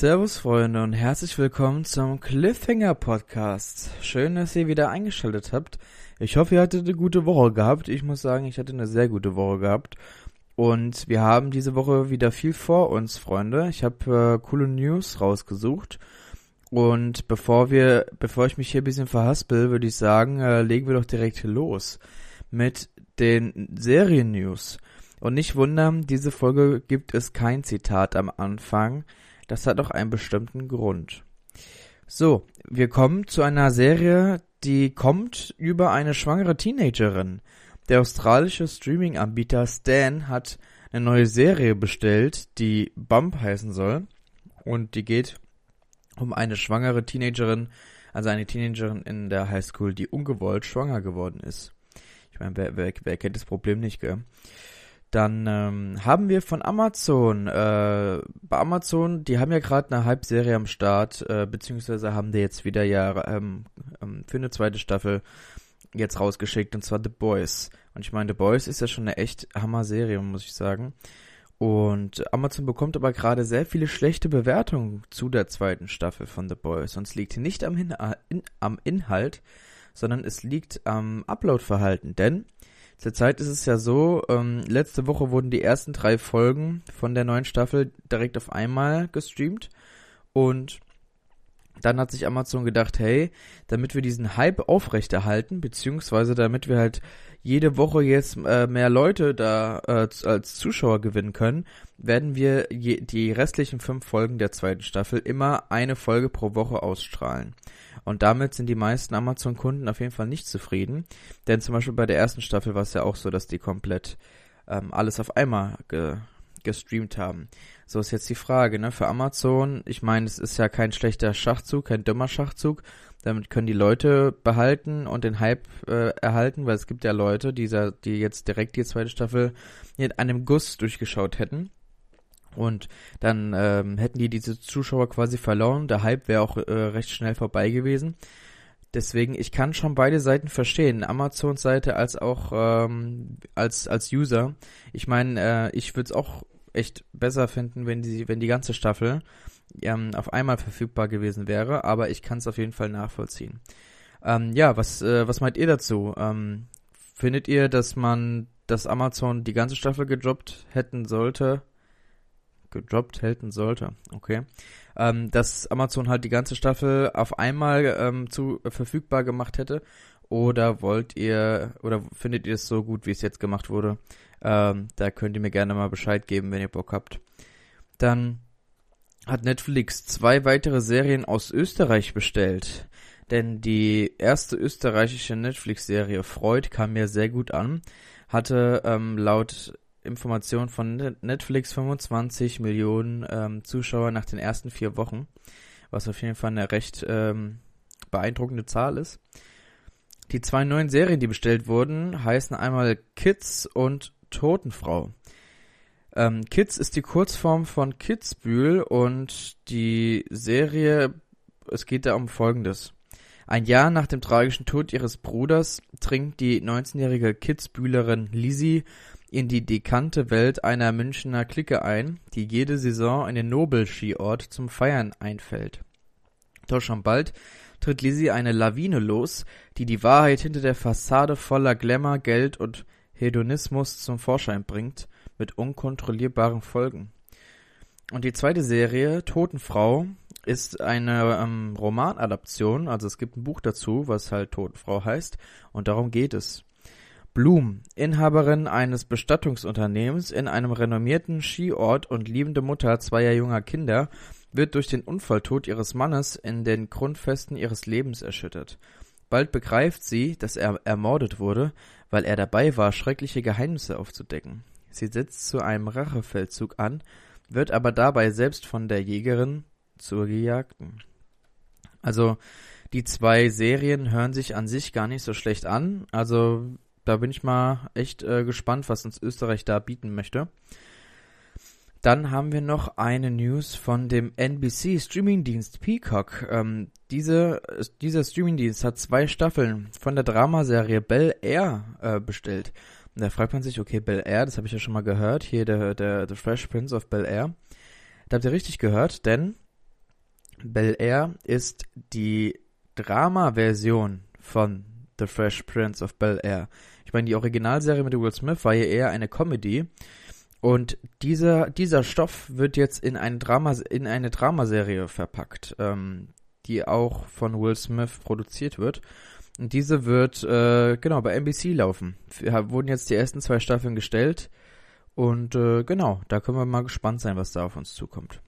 Servus Freunde und herzlich willkommen zum Cliffhanger Podcast. Schön, dass ihr wieder eingeschaltet habt. Ich hoffe, ihr hattet eine gute Woche gehabt. Ich muss sagen, ich hatte eine sehr gute Woche gehabt. Und wir haben diese Woche wieder viel vor uns, Freunde. Ich habe äh, coole News rausgesucht. Und bevor wir, bevor ich mich hier ein bisschen verhaspel, würde ich sagen, äh, legen wir doch direkt los mit den Serien-News. Und nicht wundern, diese Folge gibt es kein Zitat am Anfang. Das hat auch einen bestimmten Grund. So, wir kommen zu einer Serie, die kommt über eine schwangere Teenagerin. Der australische Streaming-Anbieter Stan hat eine neue Serie bestellt, die Bump heißen soll. Und die geht um eine schwangere Teenagerin, also eine Teenagerin in der Highschool, die ungewollt schwanger geworden ist. Ich meine, wer, wer, wer kennt das Problem nicht, gell? Dann ähm, haben wir von Amazon, äh, bei Amazon, die haben ja gerade eine Halbserie am Start, äh, beziehungsweise haben die jetzt wieder ja ähm, ähm, für eine zweite Staffel jetzt rausgeschickt, und zwar The Boys. Und ich meine, The Boys ist ja schon eine echt Hammer-Serie, muss ich sagen. Und Amazon bekommt aber gerade sehr viele schlechte Bewertungen zu der zweiten Staffel von The Boys. Und es liegt nicht am, Hin in, am Inhalt, sondern es liegt am Upload-Verhalten. Denn Zurzeit ist es ja so, ähm, letzte Woche wurden die ersten drei Folgen von der neuen Staffel direkt auf einmal gestreamt. Und dann hat sich Amazon gedacht, hey, damit wir diesen Hype aufrechterhalten, beziehungsweise damit wir halt jede Woche jetzt äh, mehr Leute da äh, als Zuschauer gewinnen können, werden wir je, die restlichen fünf Folgen der zweiten Staffel immer eine Folge pro Woche ausstrahlen. Und damit sind die meisten Amazon-Kunden auf jeden Fall nicht zufrieden. Denn zum Beispiel bei der ersten Staffel war es ja auch so, dass die komplett ähm, alles auf einmal ge gestreamt haben. So ist jetzt die Frage, ne? Für Amazon, ich meine, es ist ja kein schlechter Schachzug, kein dummer Schachzug. Damit können die Leute behalten und den Hype äh, erhalten, weil es gibt ja Leute, die, die jetzt direkt die zweite Staffel in einem Guss durchgeschaut hätten. Und dann ähm, hätten die diese Zuschauer quasi verloren. Der Hype wäre auch äh, recht schnell vorbei gewesen. Deswegen, ich kann schon beide Seiten verstehen, Amazons Seite als auch ähm, als als User. Ich meine, äh, ich würde es auch echt besser finden, wenn die wenn die ganze Staffel ähm, auf einmal verfügbar gewesen wäre. Aber ich kann es auf jeden Fall nachvollziehen. Ähm, ja, was äh, was meint ihr dazu? Ähm, findet ihr, dass man, dass Amazon die ganze Staffel gedroppt hätten sollte? gedroppt halten sollte. Okay. Ähm, dass Amazon halt die ganze Staffel auf einmal ähm, zu äh, verfügbar gemacht hätte. Oder wollt ihr, oder findet ihr es so gut, wie es jetzt gemacht wurde? Ähm, da könnt ihr mir gerne mal Bescheid geben, wenn ihr Bock habt. Dann hat Netflix zwei weitere Serien aus Österreich bestellt. Denn die erste österreichische Netflix-Serie Freud kam mir sehr gut an. Hatte ähm, laut Information von Netflix 25 Millionen ähm, Zuschauer nach den ersten vier Wochen, was auf jeden Fall eine recht ähm, beeindruckende Zahl ist. Die zwei neuen Serien, die bestellt wurden, heißen einmal Kids und Totenfrau. Ähm, Kids ist die Kurzform von Kidsbühl und die Serie, es geht da um Folgendes. Ein Jahr nach dem tragischen Tod ihres Bruders dringt die 19-jährige Kidsbühlerin Lizzie in die dekante Welt einer Münchner Clique ein, die jede Saison in den Nobel-Skiort zum Feiern einfällt. Doch schon bald tritt Lizzie eine Lawine los, die die Wahrheit hinter der Fassade voller Glamour, Geld und Hedonismus zum Vorschein bringt, mit unkontrollierbaren Folgen. Und die zweite Serie, Totenfrau, ist eine ähm, Romanadaption, also es gibt ein Buch dazu, was halt Totenfrau heißt, und darum geht es. Blum, Inhaberin eines Bestattungsunternehmens in einem renommierten Skiort und liebende Mutter zweier junger Kinder, wird durch den Unfalltod ihres Mannes in den Grundfesten ihres Lebens erschüttert. Bald begreift sie, dass er ermordet wurde, weil er dabei war, schreckliche Geheimnisse aufzudecken. Sie setzt zu einem Rachefeldzug an, wird aber dabei selbst von der Jägerin zur Gejagten. Also, die zwei Serien hören sich an sich gar nicht so schlecht an. Also, da bin ich mal echt äh, gespannt, was uns Österreich da bieten möchte. Dann haben wir noch eine News von dem NBC Streamingdienst Peacock. Ähm, diese, dieser Streamingdienst hat zwei Staffeln von der Dramaserie Bel Air äh, bestellt. Da fragt man sich, okay, Bel Air, das habe ich ja schon mal gehört, hier der, der The Fresh Prince of Bel Air. Da habt ihr richtig gehört, denn Bel Air ist die Drama-Version von The Fresh Prince of Bel Air. Ich meine, die Originalserie mit Will Smith war ja eher eine Comedy. Und dieser, dieser Stoff wird jetzt in eine, Drama, in eine Dramaserie verpackt, ähm, die auch von Will Smith produziert wird. Und diese wird, äh, genau, bei NBC laufen. Wir wurden jetzt die ersten zwei Staffeln gestellt. Und äh, genau, da können wir mal gespannt sein, was da auf uns zukommt.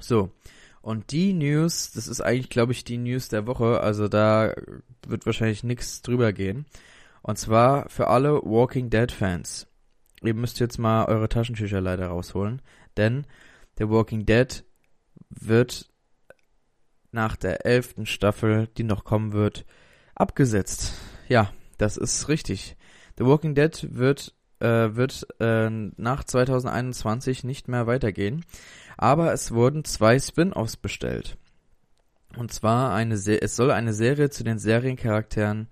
So, und die News, das ist eigentlich, glaube ich, die News der Woche. Also da wird wahrscheinlich nichts drüber gehen. Und zwar für alle Walking Dead Fans. Ihr müsst jetzt mal eure Taschentücher leider rausholen, denn The Walking Dead wird nach der elften Staffel, die noch kommen wird, abgesetzt. Ja, das ist richtig. The Walking Dead wird äh, wird äh, nach 2021 nicht mehr weitergehen, aber es wurden zwei Spin-offs bestellt. Und zwar eine Se es soll eine Serie zu den Seriencharakteren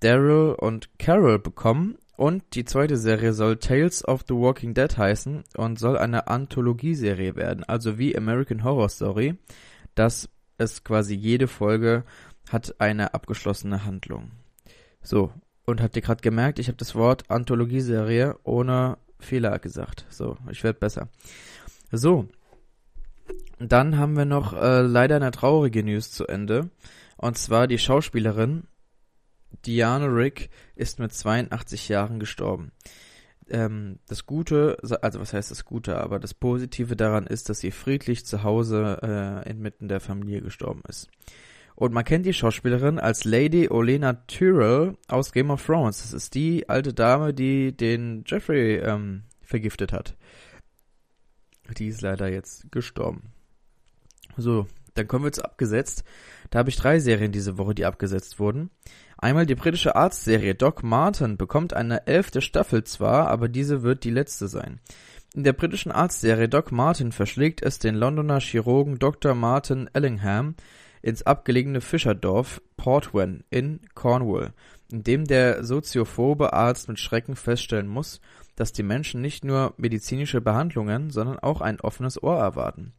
Daryl und Carol bekommen und die zweite Serie soll Tales of the Walking Dead heißen und soll eine Anthologieserie werden, also wie American Horror Story, dass es quasi jede Folge hat eine abgeschlossene Handlung. So, und habt ihr gerade gemerkt, ich habe das Wort Anthologieserie ohne Fehler gesagt. So, ich werde besser. So, dann haben wir noch äh, leider eine traurige News zu Ende. Und zwar die Schauspielerin Diana Rick ist mit 82 Jahren gestorben. Ähm, das Gute, also was heißt das Gute, aber das Positive daran ist, dass sie friedlich zu Hause äh, inmitten der Familie gestorben ist. Und man kennt die Schauspielerin als Lady Olena Tyrell aus Game of Thrones. Das ist die alte Dame, die den Jeffrey ähm, vergiftet hat. Die ist leider jetzt gestorben. So, dann kommen wir zu abgesetzt. Da habe ich drei Serien diese Woche, die abgesetzt wurden. Einmal die britische Arztserie Doc Martin bekommt eine elfte Staffel zwar, aber diese wird die letzte sein. In der britischen Arztserie Doc Martin verschlägt es den Londoner Chirurgen Dr. Martin Ellingham ins abgelegene Fischerdorf Portwen in Cornwall, in dem der soziophobe Arzt mit Schrecken feststellen muss, dass die Menschen nicht nur medizinische Behandlungen, sondern auch ein offenes Ohr erwarten.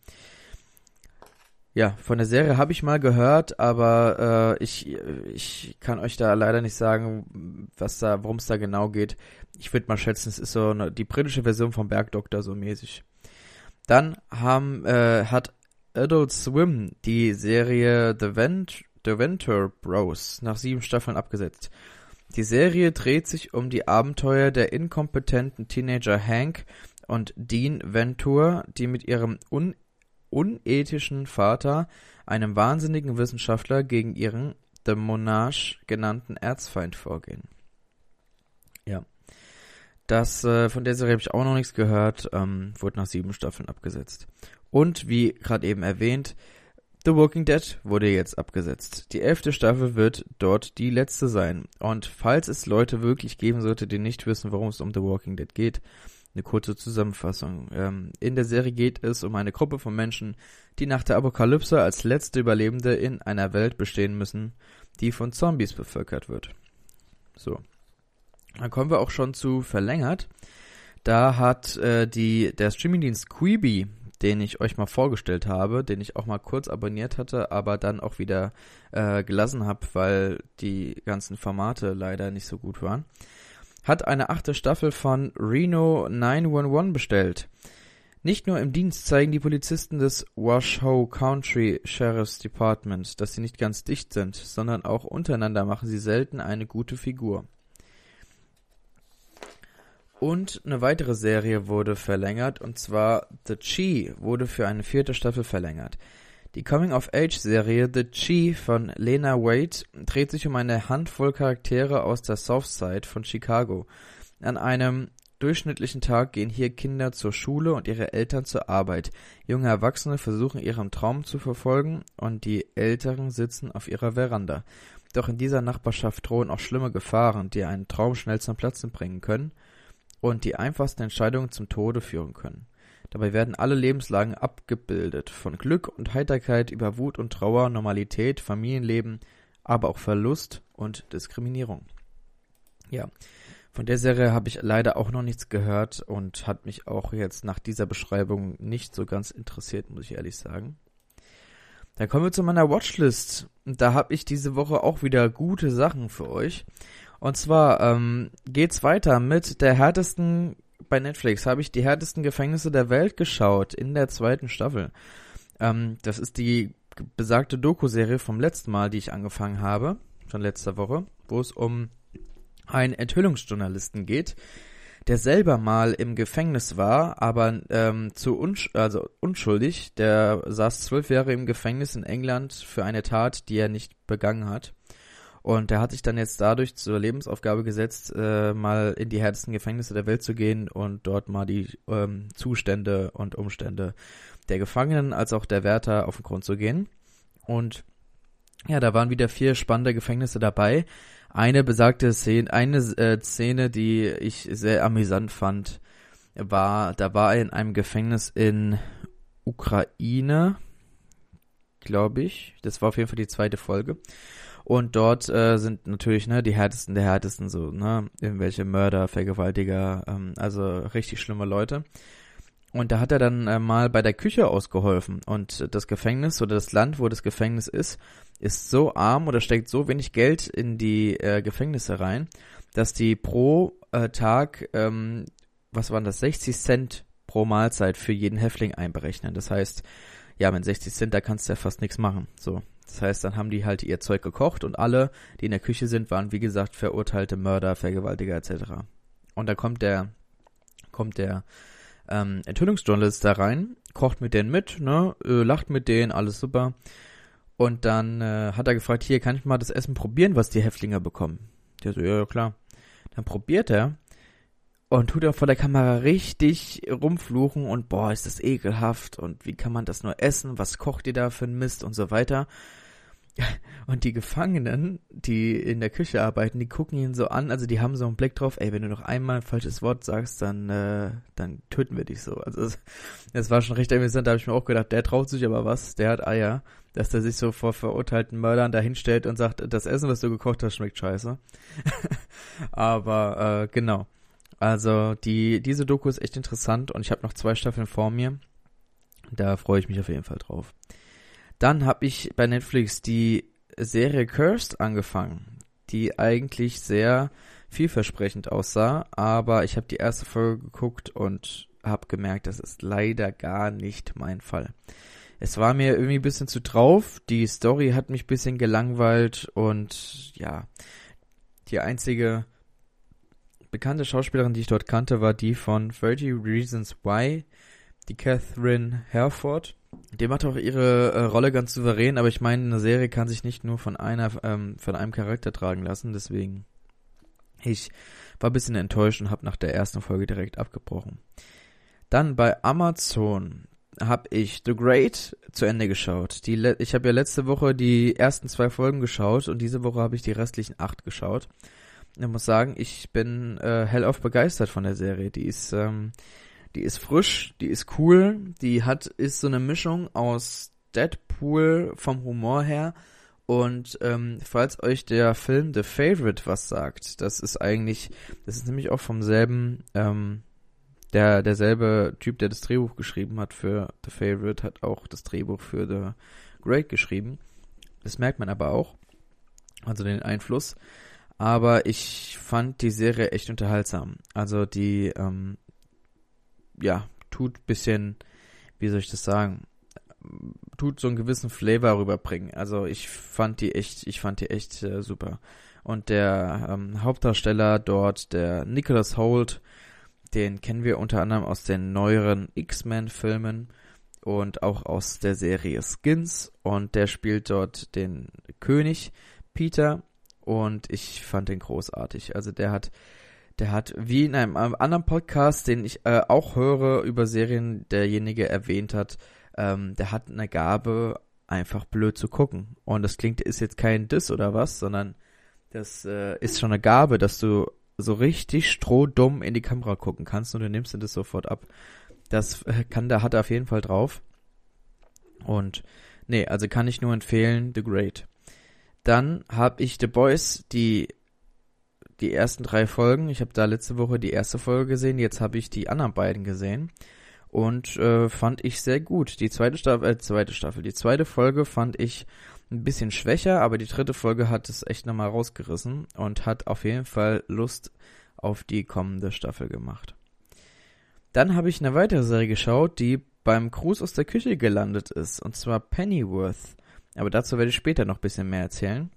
Ja, von der Serie habe ich mal gehört, aber äh, ich, ich kann euch da leider nicht sagen, was da, worum es da genau geht. Ich würde mal schätzen, es ist so eine, die britische Version vom Bergdoktor so mäßig. Dann haben, äh, hat Adult Swim die Serie The, Vent The Venture Bros nach sieben Staffeln abgesetzt. Die Serie dreht sich um die Abenteuer der inkompetenten Teenager Hank und Dean Venture, die mit ihrem un unethischen Vater, einem wahnsinnigen Wissenschaftler, gegen ihren The Monarch genannten Erzfeind vorgehen. Ja. Das, äh, von der Serie habe ich auch noch nichts gehört, ähm, wurde nach sieben Staffeln abgesetzt. Und wie gerade eben erwähnt, The Walking Dead wurde jetzt abgesetzt. Die elfte Staffel wird dort die letzte sein. Und falls es Leute wirklich geben sollte, die nicht wissen, worum es um The Walking Dead geht, eine kurze Zusammenfassung. Ähm, in der Serie geht es um eine Gruppe von Menschen, die nach der Apokalypse als letzte Überlebende in einer Welt bestehen müssen, die von Zombies bevölkert wird. So. Dann kommen wir auch schon zu verlängert. Da hat äh, die der Streamingdienst Quibi den ich euch mal vorgestellt habe, den ich auch mal kurz abonniert hatte, aber dann auch wieder äh, gelassen habe, weil die ganzen Formate leider nicht so gut waren, hat eine achte Staffel von Reno 911 bestellt. Nicht nur im Dienst zeigen die Polizisten des Washoe Country Sheriff's Department, dass sie nicht ganz dicht sind, sondern auch untereinander machen sie selten eine gute Figur. Und eine weitere Serie wurde verlängert, und zwar The Chi wurde für eine vierte Staffel verlängert. Die Coming-of-Age-Serie The Chi von Lena Wade dreht sich um eine Handvoll Charaktere aus der Southside von Chicago. An einem durchschnittlichen Tag gehen hier Kinder zur Schule und ihre Eltern zur Arbeit. Junge Erwachsene versuchen ihren Traum zu verfolgen und die Älteren sitzen auf ihrer Veranda. Doch in dieser Nachbarschaft drohen auch schlimme Gefahren, die einen Traum schnell zum Platzen bringen können – und die einfachsten Entscheidungen zum Tode führen können. Dabei werden alle Lebenslagen abgebildet, von Glück und Heiterkeit über Wut und Trauer, Normalität, Familienleben, aber auch Verlust und Diskriminierung. Ja, von der Serie habe ich leider auch noch nichts gehört und hat mich auch jetzt nach dieser Beschreibung nicht so ganz interessiert, muss ich ehrlich sagen. Dann kommen wir zu meiner Watchlist. Da habe ich diese Woche auch wieder gute Sachen für euch. Und zwar ähm, geht's weiter mit der härtesten bei Netflix habe ich die härtesten Gefängnisse der Welt geschaut in der zweiten Staffel. Ähm, das ist die besagte Doku-Serie vom letzten Mal, die ich angefangen habe, von letzter Woche, wo es um einen Enthüllungsjournalisten geht, der selber mal im Gefängnis war, aber ähm, zu unsch also unschuldig. Der saß zwölf Jahre im Gefängnis in England für eine Tat, die er nicht begangen hat. Und der hat sich dann jetzt dadurch zur Lebensaufgabe gesetzt, äh, mal in die härtesten Gefängnisse der Welt zu gehen und dort mal die ähm, Zustände und Umstände der Gefangenen als auch der Wärter auf den Grund zu gehen. Und ja, da waren wieder vier spannende Gefängnisse dabei. Eine besagte Szene, eine äh, Szene, die ich sehr amüsant fand, war, da war er in einem Gefängnis in Ukraine, glaube ich. Das war auf jeden Fall die zweite Folge. Und dort äh, sind natürlich ne die härtesten der härtesten so ne irgendwelche Mörder, Vergewaltiger, ähm, also richtig schlimme Leute. Und da hat er dann äh, mal bei der Küche ausgeholfen. Und das Gefängnis oder das Land, wo das Gefängnis ist, ist so arm oder steckt so wenig Geld in die äh, Gefängnisse rein, dass die pro äh, Tag, ähm, was waren das, 60 Cent pro Mahlzeit für jeden Häftling einberechnen. Das heißt, ja, mit 60 Cent, da kannst du ja fast nichts machen. So. Das heißt, dann haben die halt ihr Zeug gekocht und alle, die in der Küche sind, waren wie gesagt verurteilte Mörder, Vergewaltiger etc. Und da kommt der, kommt der ähm, Enthüllungsjournalist da rein, kocht mit denen mit, ne, äh, lacht mit denen, alles super. Und dann äh, hat er gefragt, hier kann ich mal das Essen probieren, was die Häftlinge bekommen. Der so, ja, ja klar. Dann probiert er und tut er vor der Kamera richtig rumfluchen und boah, ist das ekelhaft und wie kann man das nur essen, was kocht ihr da für ein Mist und so weiter. Und die Gefangenen, die in der Küche arbeiten, die gucken ihn so an, also die haben so einen Blick drauf, ey, wenn du noch einmal ein falsches Wort sagst, dann, äh, dann töten wir dich so. Also es, es war schon recht amüsant, da habe ich mir auch gedacht, der traut sich aber was, der hat Eier, dass der sich so vor verurteilten Mördern da hinstellt und sagt, das Essen, was du gekocht hast, schmeckt scheiße. aber äh, genau. Also die, diese Doku ist echt interessant und ich habe noch zwei Staffeln vor mir. Da freue ich mich auf jeden Fall drauf. Dann habe ich bei Netflix die Serie Cursed angefangen, die eigentlich sehr vielversprechend aussah, aber ich habe die erste Folge geguckt und habe gemerkt, das ist leider gar nicht mein Fall. Es war mir irgendwie ein bisschen zu drauf, die Story hat mich ein bisschen gelangweilt und ja, die einzige bekannte Schauspielerin, die ich dort kannte, war die von 30 Reasons Why, die Catherine Herford. Die macht auch ihre äh, Rolle ganz souverän, aber ich meine, eine Serie kann sich nicht nur von einer, ähm, von einem Charakter tragen lassen, deswegen ich war ein bisschen enttäuscht und habe nach der ersten Folge direkt abgebrochen. Dann bei Amazon habe ich The Great zu Ende geschaut. Ich habe ja letzte Woche die ersten zwei Folgen geschaut und diese Woche habe ich die restlichen acht geschaut ich muss sagen, ich bin äh, hellauf begeistert von der Serie. Die ist, ähm, die ist frisch, die ist cool, die hat, ist so eine Mischung aus Deadpool vom Humor her und ähm, falls euch der Film The Favorite was sagt, das ist eigentlich, das ist nämlich auch vom selben, ähm, der derselbe Typ, der das Drehbuch geschrieben hat für The Favorite, hat auch das Drehbuch für The Great geschrieben. Das merkt man aber auch, also den Einfluss aber ich fand die Serie echt unterhaltsam. Also die, ähm, ja, tut bisschen, wie soll ich das sagen, tut so einen gewissen Flavor rüberbringen. Also ich fand die echt, ich fand die echt äh, super. Und der ähm, Hauptdarsteller dort, der Nicholas Holt, den kennen wir unter anderem aus den neueren X-Men-Filmen und auch aus der Serie Skins. Und der spielt dort den König Peter und ich fand den großartig. Also der hat, der hat wie in einem anderen Podcast, den ich äh, auch höre über Serien, derjenige erwähnt hat, ähm, der hat eine Gabe, einfach blöd zu gucken. Und das klingt, ist jetzt kein Diss oder was, sondern das äh, ist schon eine Gabe, dass du so richtig strohdumm in die Kamera gucken kannst und du nimmst dir das sofort ab. Das äh, kann der hat er auf jeden Fall drauf. Und nee, also kann ich nur empfehlen, The Great. Dann habe ich The Boys, die die ersten drei Folgen. Ich habe da letzte Woche die erste Folge gesehen, jetzt habe ich die anderen beiden gesehen. und äh, fand ich sehr gut. Die zweite Staffel, äh, zweite Staffel, die zweite Folge fand ich ein bisschen schwächer, aber die dritte Folge hat es echt nochmal rausgerissen und hat auf jeden Fall Lust auf die kommende Staffel gemacht. Dann habe ich eine weitere Serie geschaut, die beim Gruß aus der Küche gelandet ist, und zwar Pennyworth. Aber dazu werde ich später noch ein bisschen mehr erzählen.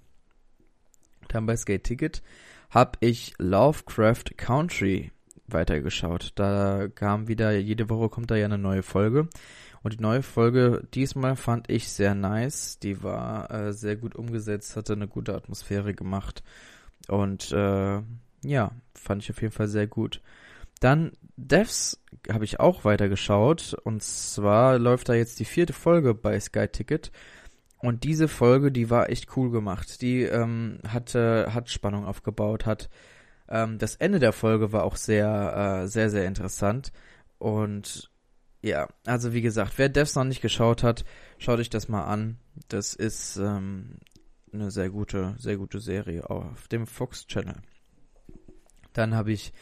Dann bei Skate Ticket habe ich Lovecraft Country weitergeschaut. Da kam wieder, jede Woche kommt da ja eine neue Folge. Und die neue Folge diesmal fand ich sehr nice. Die war äh, sehr gut umgesetzt, hatte eine gute Atmosphäre gemacht. Und äh, ja, fand ich auf jeden Fall sehr gut. Dann Devs habe ich auch weitergeschaut. Und zwar läuft da jetzt die vierte Folge bei Sky Ticket. Und diese Folge, die war echt cool gemacht. Die ähm, hatte, hat Spannung aufgebaut, hat ähm, das Ende der Folge war auch sehr, äh, sehr, sehr interessant. Und ja, also wie gesagt, wer Devs noch nicht geschaut hat, schaut euch das mal an. Das ist ähm, eine sehr gute, sehr gute Serie auf dem Fox Channel. Dann habe ich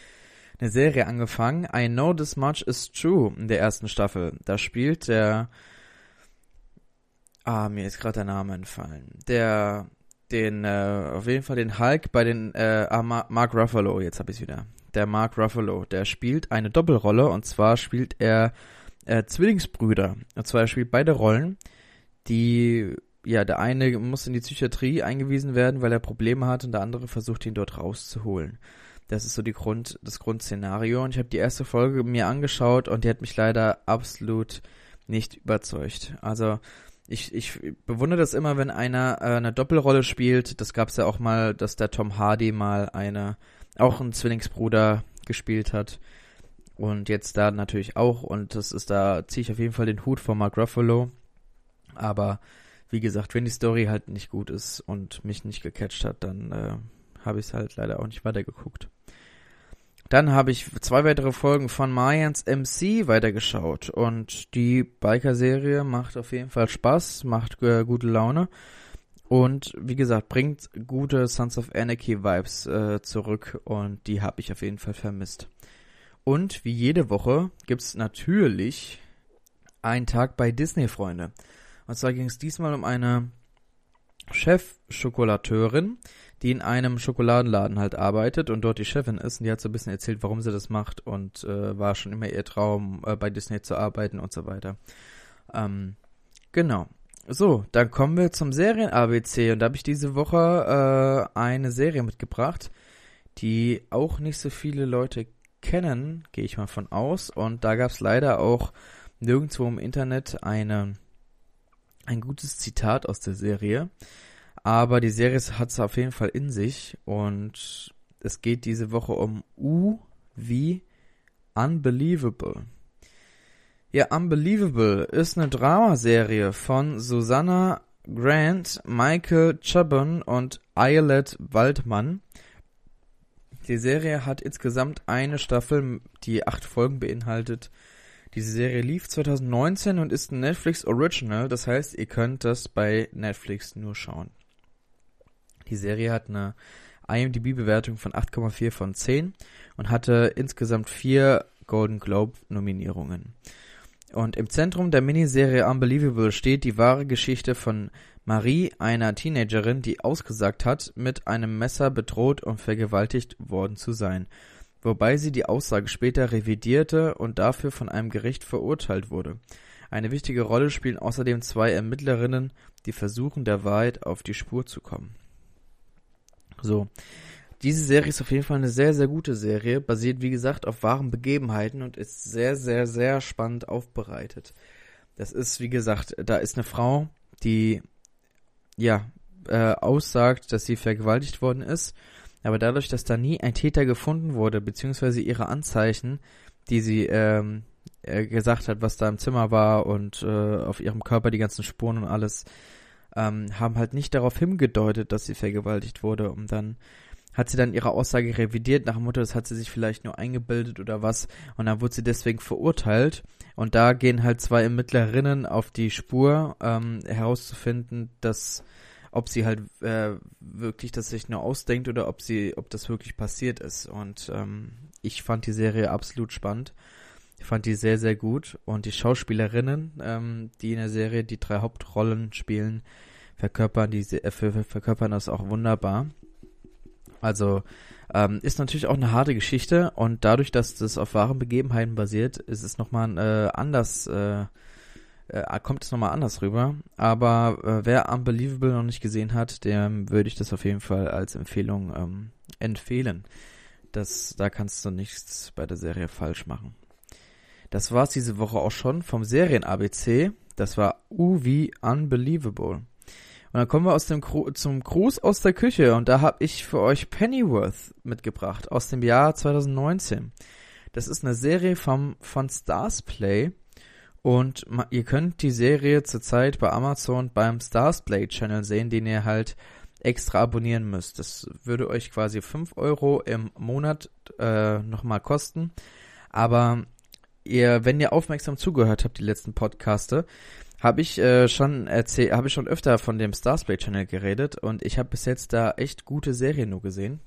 eine Serie angefangen. I Know This Much Is True in der ersten Staffel. Da spielt der Ah, mir ist gerade der Name entfallen. Der den äh, auf jeden Fall den Hulk bei den äh, ah, Mark Ruffalo, jetzt habe ich wieder. Der Mark Ruffalo, der spielt eine Doppelrolle und zwar spielt er äh, Zwillingsbrüder. Und zwar er spielt beide Rollen, die ja, der eine muss in die Psychiatrie eingewiesen werden, weil er Probleme hat und der andere versucht ihn dort rauszuholen. Das ist so die Grund, das Grundszenario und ich habe die erste Folge mir angeschaut und die hat mich leider absolut nicht überzeugt. Also ich, ich bewundere das immer, wenn einer äh, eine Doppelrolle spielt. Das gab es ja auch mal, dass der Tom Hardy mal eine, auch einen Zwillingsbruder gespielt hat. Und jetzt da natürlich auch. Und das ist da, ziehe ich auf jeden Fall den Hut vor Mark Ruffalo. Aber wie gesagt, wenn die Story halt nicht gut ist und mich nicht gecatcht hat, dann äh, habe ich es halt leider auch nicht weitergeguckt. Dann habe ich zwei weitere Folgen von Mayans MC weitergeschaut und die Biker-Serie macht auf jeden Fall Spaß, macht äh, gute Laune und wie gesagt, bringt gute Sons of Anarchy Vibes äh, zurück und die habe ich auf jeden Fall vermisst. Und wie jede Woche gibt's natürlich einen Tag bei Disney, Freunde. Und zwar ging es diesmal um eine Chef-Schokolateurin, die in einem Schokoladenladen halt arbeitet und dort die Chefin ist und die hat so ein bisschen erzählt, warum sie das macht und äh, war schon immer ihr Traum, äh, bei Disney zu arbeiten und so weiter. Ähm, genau. So, dann kommen wir zum Serien-ABC und da habe ich diese Woche äh, eine Serie mitgebracht, die auch nicht so viele Leute kennen, gehe ich mal von aus. Und da gab es leider auch nirgendwo im Internet eine, ein gutes Zitat aus der Serie. Aber die Serie hat es auf jeden Fall in sich und es geht diese Woche um U wie Unbelievable. Ja, Unbelievable ist eine Dramaserie von Susanna Grant, Michael Chabon und Ayelet Waldmann. Die Serie hat insgesamt eine Staffel, die acht Folgen beinhaltet. Diese Serie lief 2019 und ist ein Netflix Original, das heißt, ihr könnt das bei Netflix nur schauen. Die Serie hat eine IMDb-Bewertung von 8,4 von 10 und hatte insgesamt vier Golden Globe-Nominierungen. Und im Zentrum der Miniserie Unbelievable steht die wahre Geschichte von Marie, einer Teenagerin, die ausgesagt hat, mit einem Messer bedroht und vergewaltigt worden zu sein, wobei sie die Aussage später revidierte und dafür von einem Gericht verurteilt wurde. Eine wichtige Rolle spielen außerdem zwei Ermittlerinnen, die versuchen, der Wahrheit auf die Spur zu kommen. So. Diese Serie ist auf jeden Fall eine sehr, sehr gute Serie, basiert wie gesagt auf wahren Begebenheiten und ist sehr, sehr, sehr spannend aufbereitet. Das ist, wie gesagt, da ist eine Frau, die ja äh, aussagt, dass sie vergewaltigt worden ist, aber dadurch, dass da nie ein Täter gefunden wurde, beziehungsweise ihre Anzeichen, die sie ähm, äh, gesagt hat, was da im Zimmer war und äh, auf ihrem Körper die ganzen Spuren und alles, ähm, haben halt nicht darauf hingedeutet, dass sie vergewaltigt wurde. Und dann hat sie dann ihre Aussage revidiert nach dem Motto, das hat sie sich vielleicht nur eingebildet oder was. Und dann wurde sie deswegen verurteilt. Und da gehen halt zwei Ermittlerinnen auf die Spur, ähm, herauszufinden, dass ob sie halt äh, wirklich das sich nur ausdenkt oder ob sie, ob das wirklich passiert ist. Und ähm, ich fand die Serie absolut spannend. Ich fand die sehr, sehr gut. Und die Schauspielerinnen, ähm, die in der Serie die drei Hauptrollen spielen, verkörpern, die, äh, verkörpern das auch wunderbar. Also ähm, ist natürlich auch eine harte Geschichte und dadurch, dass das auf wahren Begebenheiten basiert, ist es nochmal äh, anders, äh, äh, kommt es nochmal anders rüber. Aber äh, wer Unbelievable noch nicht gesehen hat, dem würde ich das auf jeden Fall als Empfehlung ähm, empfehlen. Das, da kannst du nichts bei der Serie falsch machen. Das war's diese Woche auch schon vom Serien-ABC. Das war U wie Unbelievable. Und dann kommen wir aus dem Gru zum Gruß aus der Küche und da habe ich für euch Pennyworth mitgebracht aus dem Jahr 2019. Das ist eine Serie vom von Stars Play und ihr könnt die Serie zurzeit bei Amazon beim Stars Play Channel sehen, den ihr halt extra abonnieren müsst. Das würde euch quasi 5 Euro im Monat äh, nochmal kosten. Aber ihr, wenn ihr aufmerksam zugehört habt, die letzten Podcaste, habe ich äh, schon erzählt, habe ich schon öfter von dem Starsplay Channel geredet und ich habe bis jetzt da echt gute Serien nur gesehen.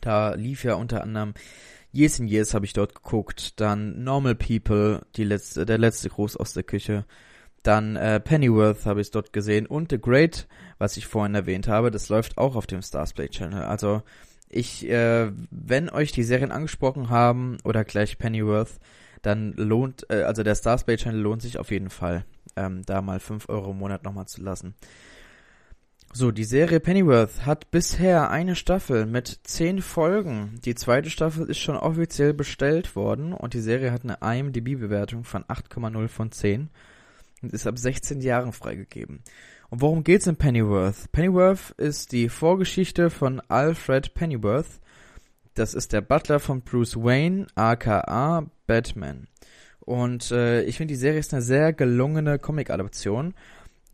Da lief ja unter anderem Years and Years habe ich dort geguckt, dann Normal People, die letzte, der letzte Gruß aus der Küche, dann äh, Pennyworth habe ich dort gesehen und The Great, was ich vorhin erwähnt habe, das läuft auch auf dem Starsplay Channel. Also ich, äh, wenn euch die Serien angesprochen haben oder gleich Pennyworth, dann lohnt, äh, also der Starsplay Channel lohnt sich auf jeden Fall ähm, da mal 5 Euro im Monat nochmal zu lassen. So, die Serie Pennyworth hat bisher eine Staffel mit 10 Folgen. Die zweite Staffel ist schon offiziell bestellt worden und die Serie hat eine IMDb-Bewertung von 8,0 von 10 und ist ab 16 Jahren freigegeben. Und worum geht's in Pennyworth? Pennyworth ist die Vorgeschichte von Alfred Pennyworth. Das ist der Butler von Bruce Wayne, aka Batman. Und äh, ich finde, die Serie ist eine sehr gelungene Comic-Adaption.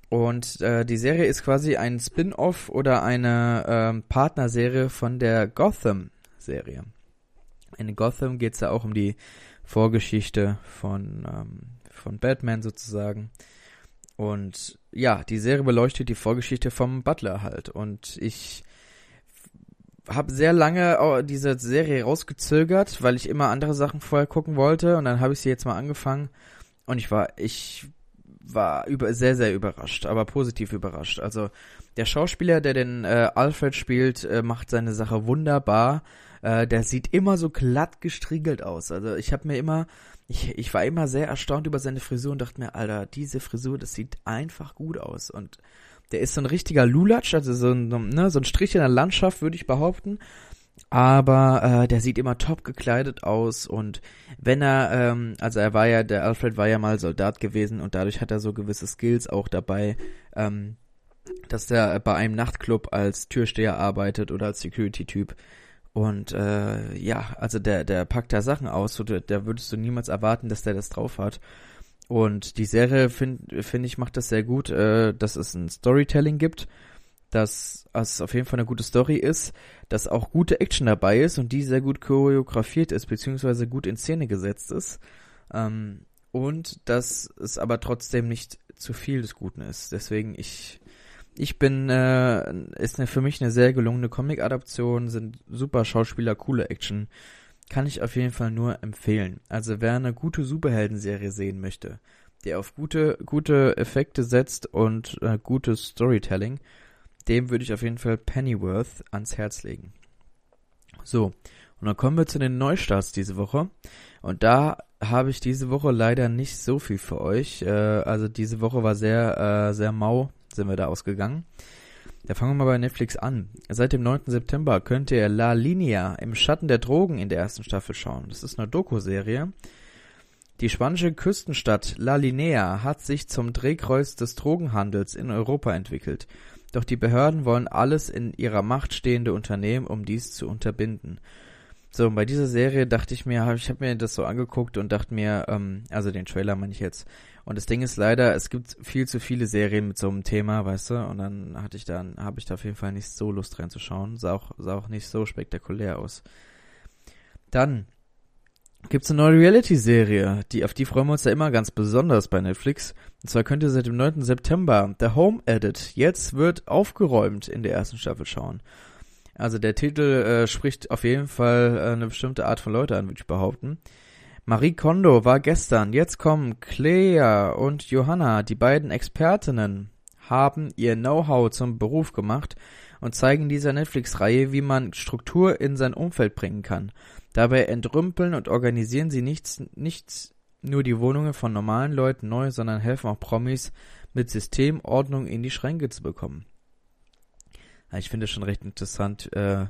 Und äh, die Serie ist quasi ein Spin-off oder eine ähm, Partnerserie von der Gotham-Serie. In Gotham geht es ja auch um die Vorgeschichte von, ähm, von Batman sozusagen. Und ja, die Serie beleuchtet die Vorgeschichte vom Butler halt. Und ich habe sehr lange diese Serie rausgezögert, weil ich immer andere Sachen vorher gucken wollte und dann habe ich sie jetzt mal angefangen und ich war ich war über sehr sehr überrascht, aber positiv überrascht. Also der Schauspieler, der den äh, Alfred spielt, äh, macht seine Sache wunderbar. Äh, der sieht immer so glatt gestriegelt aus. Also ich habe mir immer ich, ich war immer sehr erstaunt über seine Frisur und dachte mir, Alter, diese Frisur, das sieht einfach gut aus und der ist so ein richtiger Lulatsch, also so ein, ne, so ein Strich in der Landschaft, würde ich behaupten. Aber äh, der sieht immer top gekleidet aus und wenn er, ähm, also er war ja, der Alfred war ja mal Soldat gewesen und dadurch hat er so gewisse Skills auch dabei, ähm, dass der bei einem Nachtclub als Türsteher arbeitet oder als Security-Typ. Und äh, ja, also der, der packt da Sachen aus, so, der, der würdest du niemals erwarten, dass der das drauf hat. Und die Serie, finde find ich, macht das sehr gut, äh, dass es ein Storytelling gibt, dass es auf jeden Fall eine gute Story ist, dass auch gute Action dabei ist und die sehr gut choreografiert ist, beziehungsweise gut in Szene gesetzt ist. Ähm, und dass es aber trotzdem nicht zu viel des Guten ist. Deswegen ich ich bin äh, ist eine, für mich eine sehr gelungene Comic-Adaption, sind super Schauspieler, coole Action kann ich auf jeden Fall nur empfehlen. Also wer eine gute Superhelden-Serie sehen möchte, der auf gute, gute Effekte setzt und äh, gutes Storytelling, dem würde ich auf jeden Fall Pennyworth ans Herz legen. So, und dann kommen wir zu den Neustarts diese Woche. Und da habe ich diese Woche leider nicht so viel für euch. Äh, also diese Woche war sehr, äh, sehr mau, sind wir da ausgegangen. Da fangen wir mal bei Netflix an. Seit dem 9. September könnt ihr La Linea im Schatten der Drogen in der ersten Staffel schauen. Das ist eine Doku-Serie. Die spanische Küstenstadt La Linea hat sich zum Drehkreuz des Drogenhandels in Europa entwickelt. Doch die Behörden wollen alles in ihrer Macht stehende unternehmen, um dies zu unterbinden. So, und bei dieser Serie dachte ich mir, ich habe mir das so angeguckt und dachte mir, ähm, also den Trailer meine ich jetzt, und das Ding ist leider, es gibt viel zu viele Serien mit so einem Thema, weißt du, und dann hatte ich dann, habe ich da auf jeden Fall nicht so Lust reinzuschauen. Sah auch, sah auch nicht so spektakulär aus. Dann gibt's eine neue Reality-Serie, die, auf die freuen wir uns ja immer ganz besonders bei Netflix. Und zwar könnt ihr seit dem 9. September The Home Edit jetzt wird aufgeräumt in der ersten Staffel schauen. Also der Titel äh, spricht auf jeden Fall äh, eine bestimmte Art von Leute an, würde ich behaupten. Marie Kondo war gestern. Jetzt kommen Clea und Johanna, die beiden Expertinnen, haben ihr Know-how zum Beruf gemacht und zeigen dieser Netflix-Reihe, wie man Struktur in sein Umfeld bringen kann. Dabei entrümpeln und organisieren sie nichts, nichts nur die Wohnungen von normalen Leuten neu, sondern helfen auch Promis mit Systemordnung in die Schränke zu bekommen. Ich finde es schon recht interessant, äh,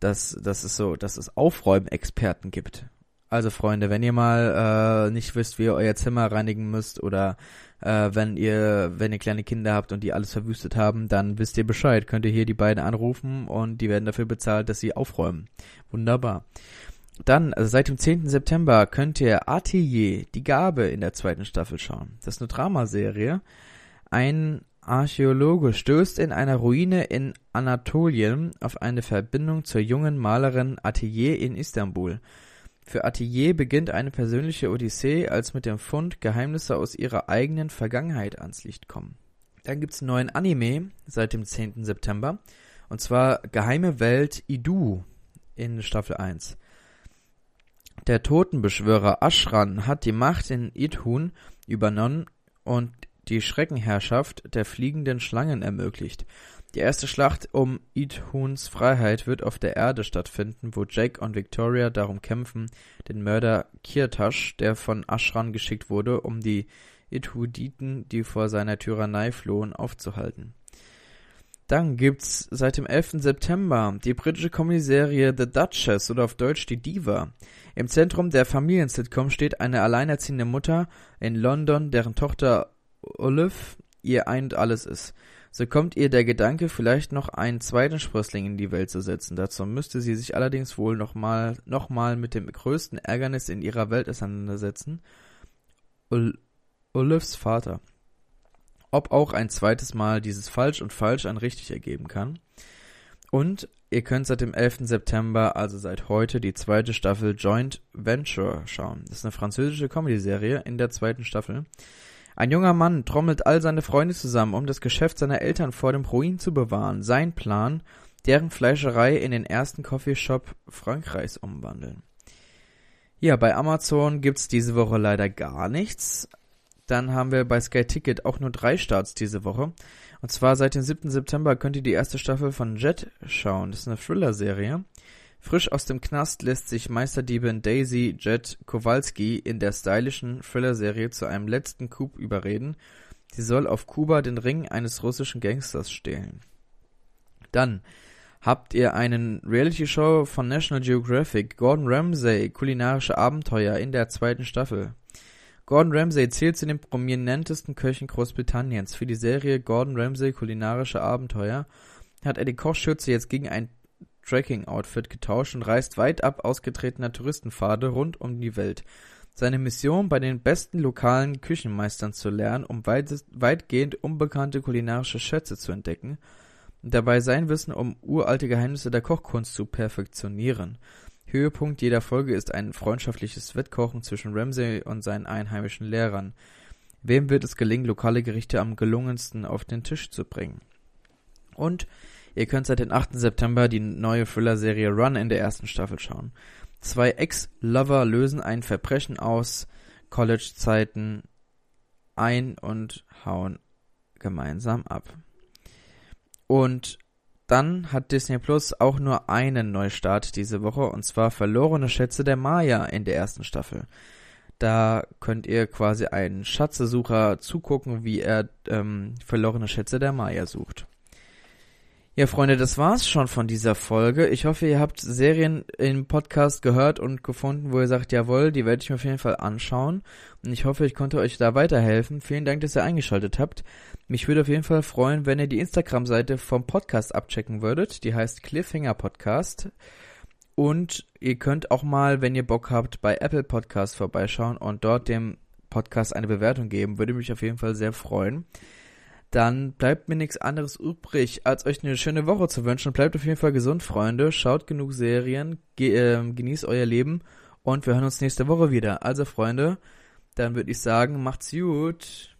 dass, dass es so, dass es Aufräumexperten gibt. Also Freunde, wenn ihr mal äh, nicht wisst, wie ihr euer Zimmer reinigen müsst oder äh, wenn ihr, wenn ihr kleine Kinder habt und die alles verwüstet haben, dann wisst ihr Bescheid. Könnt ihr hier die beiden anrufen und die werden dafür bezahlt, dass sie aufräumen. Wunderbar. Dann, also seit dem 10. September könnt ihr Atelier, die Gabe in der zweiten Staffel schauen. Das ist eine Dramaserie. Ein Archäologe stößt in einer Ruine in Anatolien auf eine Verbindung zur jungen Malerin Atelier in Istanbul. Für Atelier beginnt eine persönliche Odyssee, als mit dem Fund Geheimnisse aus ihrer eigenen Vergangenheit ans Licht kommen. Dann gibt's einen neuen Anime seit dem 10. September. Und zwar Geheime Welt Idu in Staffel 1. Der Totenbeschwörer Ashran hat die Macht in Idhun übernommen und die Schreckenherrschaft der fliegenden Schlangen ermöglicht. Die erste Schlacht um Idhuns Freiheit wird auf der Erde stattfinden, wo Jake und Victoria darum kämpfen, den Mörder Kirtash, der von Ashran geschickt wurde, um die Idhuditen, die vor seiner Tyrannei flohen, aufzuhalten. Dann gibt's seit dem 11. September die britische Comedy-Serie The Duchess oder auf Deutsch die Diva. Im Zentrum der Familiensitcom steht eine alleinerziehende Mutter in London, deren Tochter Olive ihr ein und alles ist. So kommt ihr der Gedanke, vielleicht noch einen zweiten Sprössling in die Welt zu setzen. Dazu müsste sie sich allerdings wohl nochmal noch mal mit dem größten Ärgernis in ihrer Welt auseinandersetzen. Ol Olives Vater. Ob auch ein zweites Mal dieses Falsch und Falsch ein richtig ergeben kann. Und ihr könnt seit dem 11. September, also seit heute, die zweite Staffel Joint Venture schauen. Das ist eine französische Comedy-Serie in der zweiten Staffel. Ein junger Mann trommelt all seine Freunde zusammen, um das Geschäft seiner Eltern vor dem Ruin zu bewahren. Sein Plan, deren Fleischerei in den ersten Coffeeshop Frankreichs umwandeln. Ja, bei Amazon gibt's diese Woche leider gar nichts. Dann haben wir bei Sky Ticket auch nur drei Starts diese Woche. Und zwar seit dem 7. September könnt ihr die erste Staffel von Jet schauen. Das ist eine Thriller-Serie. Frisch aus dem Knast lässt sich Meisterdiebin Daisy Jet Kowalski in der stylischen Thriller-Serie zu einem letzten Coup überreden. Sie soll auf Kuba den Ring eines russischen Gangsters stehlen. Dann habt ihr einen Reality-Show von National Geographic, Gordon Ramsay, kulinarische Abenteuer in der zweiten Staffel. Gordon Ramsay zählt zu den prominentesten Köchen Großbritanniens. Für die Serie Gordon Ramsay kulinarische Abenteuer hat er die Kochschürze jetzt gegen ein Trekking-Outfit getauscht und reist weit ab ausgetretener Touristenpfade rund um die Welt. Seine Mission, bei den besten lokalen Küchenmeistern zu lernen, um weit, weitgehend unbekannte kulinarische Schätze zu entdecken und dabei sein Wissen um uralte Geheimnisse der Kochkunst zu perfektionieren. Höhepunkt jeder Folge ist ein freundschaftliches Wettkochen zwischen Ramsay und seinen einheimischen Lehrern. Wem wird es gelingen, lokale Gerichte am gelungensten auf den Tisch zu bringen? Und Ihr könnt seit dem 8. September die neue Thriller-Serie Run in der ersten Staffel schauen. Zwei Ex-Lover lösen ein Verbrechen aus College-Zeiten ein und hauen gemeinsam ab. Und dann hat Disney Plus auch nur einen Neustart diese Woche und zwar Verlorene Schätze der Maya in der ersten Staffel. Da könnt ihr quasi einen Schatzesucher zugucken, wie er ähm, verlorene Schätze der Maya sucht. Ja, Freunde, das war's schon von dieser Folge. Ich hoffe, ihr habt Serien im Podcast gehört und gefunden, wo ihr sagt, jawohl, die werde ich mir auf jeden Fall anschauen. Und ich hoffe, ich konnte euch da weiterhelfen. Vielen Dank, dass ihr eingeschaltet habt. Mich würde auf jeden Fall freuen, wenn ihr die Instagram-Seite vom Podcast abchecken würdet. Die heißt Cliffhanger Podcast. Und ihr könnt auch mal, wenn ihr Bock habt, bei Apple Podcast vorbeischauen und dort dem Podcast eine Bewertung geben. Würde mich auf jeden Fall sehr freuen dann bleibt mir nichts anderes übrig, als euch eine schöne Woche zu wünschen. Bleibt auf jeden Fall gesund, Freunde. Schaut genug Serien, ge äh, genießt euer Leben und wir hören uns nächste Woche wieder. Also, Freunde, dann würde ich sagen, macht's gut.